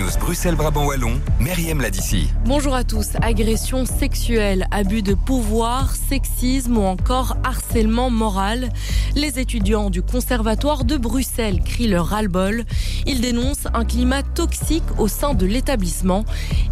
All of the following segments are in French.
Bruxelles-Brabant-Wallon, Myriam Ladici. Bonjour à tous. Agression sexuelle, abus de pouvoir, sexisme ou encore harcèlement moral. Les étudiants du Conservatoire de Bruxelles crient leur ras-le-bol. Ils dénoncent un climat toxique au sein de l'établissement.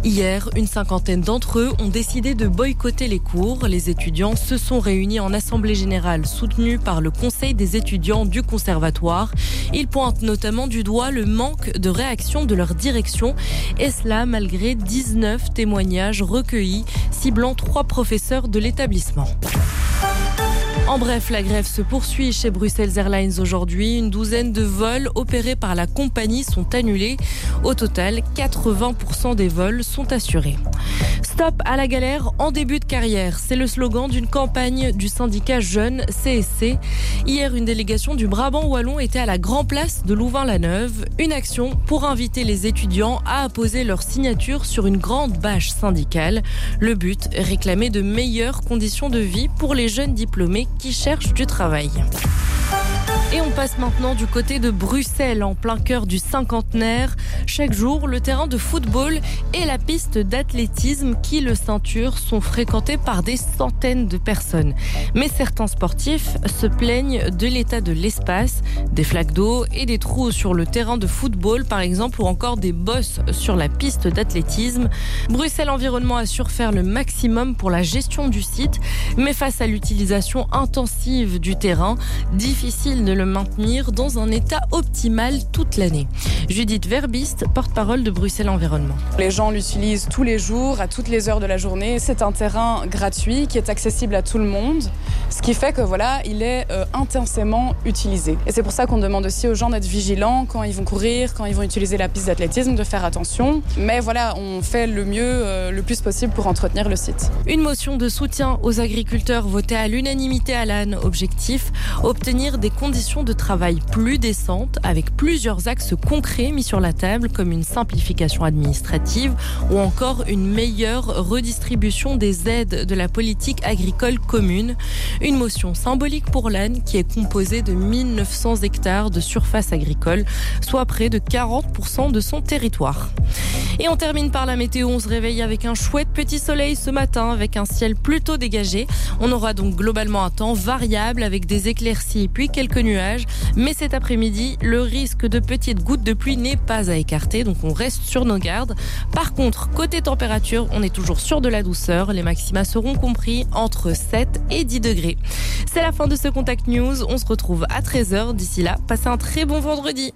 Hier, une cinquantaine d'entre eux ont décidé de boycotter les cours. Les étudiants se sont réunis en assemblée générale soutenue par le Conseil des étudiants du Conservatoire. Ils pointent notamment du doigt le manque de réaction de leur direction et cela malgré 19 témoignages recueillis ciblant trois professeurs de l'établissement. En bref, la grève se poursuit chez Bruxelles Airlines aujourd'hui. Une douzaine de vols opérés par la compagnie sont annulés. Au total, 80% des vols sont assurés. Stop à la galère en début de carrière. C'est le slogan d'une campagne du syndicat Jeune CSC. Hier, une délégation du Brabant Wallon était à la Grand Place de Louvain-la-Neuve. Une action pour inviter les étudiants à apposer leur signature sur une grande bâche syndicale. Le but, réclamer de meilleures conditions de vie pour les jeunes diplômés qui du travail. Et on passe maintenant du côté de Bruxelles, en plein cœur du cinquantenaire. Chaque jour, le terrain de football et la piste d'athlétisme qui le ceinture sont fréquentés par des centaines de personnes. Mais certains sportifs se plaignent de l'état de l'espace, des flaques d'eau et des trous sur le terrain de football par exemple ou encore des bosses sur la piste d'athlétisme. Bruxelles Environnement assure faire le maximum pour la gestion du site, mais face à l'utilisation intensive du terrain, difficile de le maintenir dans un état optimal toute l'année. Judith Verbiste, porte-parole de Bruxelles Environnement. Les gens l'utilisent tous les jours, à toutes les heures de la journée. C'est un terrain gratuit qui est accessible à tout le monde, ce qui fait que voilà, il est euh, intensément utilisé. Et c'est pour ça qu'on demande aussi aux gens d'être vigilants quand ils vont courir, quand ils vont utiliser la piste d'athlétisme, de faire attention. Mais voilà, on fait le mieux, euh, le plus possible pour entretenir le site. Une motion de soutien aux agriculteurs votée à l'unanimité à l'âne. Objectif obtenir des conditions de travail plus décentes avec plusieurs axes concrets mis sur la table comme une simplification administrative ou encore une meilleure redistribution des aides de la politique agricole commune. Une motion symbolique pour l'âne qui est composée de 1900 hectares de surface agricole, soit près de 40% de son territoire. Et on termine par la météo. On se réveille avec un chouette petit soleil ce matin avec un ciel plutôt dégagé. On aura donc globalement un temps variable avec des éclaircies puis quelques nuages. Mais cet après-midi, le risque de petites gouttes de pluie n'est pas à écarter. Donc on reste sur nos gardes. Par contre, côté température, on est toujours sur de la douceur. Les maxima seront compris entre 7 et 10 degrés. C'est la fin de ce Contact News. On se retrouve à 13h. D'ici là, passez un très bon vendredi.